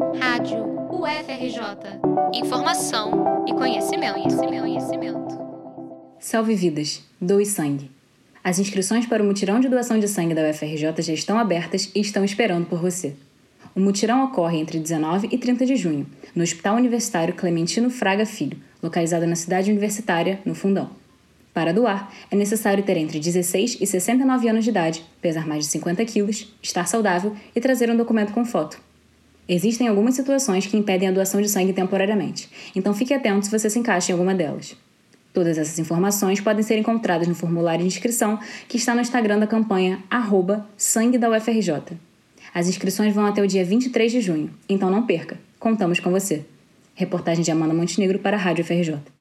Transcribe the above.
Rádio UFRJ. Informação e conhecimento, conhecimento, conhecimento. Salve vidas, doe sangue. As inscrições para o mutirão de doação de sangue da UFRJ já estão abertas e estão esperando por você. O mutirão ocorre entre 19 e 30 de junho, no Hospital Universitário Clementino Fraga Filho, localizado na cidade universitária, no Fundão. Para doar, é necessário ter entre 16 e 69 anos de idade, pesar mais de 50 quilos, estar saudável e trazer um documento com foto. Existem algumas situações que impedem a doação de sangue temporariamente, então fique atento se você se encaixa em alguma delas. Todas essas informações podem ser encontradas no formulário de inscrição que está no Instagram da campanha arroba sangue da UFRJ. As inscrições vão até o dia 23 de junho, então não perca. Contamos com você. Reportagem de Amanda Montenegro para a Rádio UFRJ.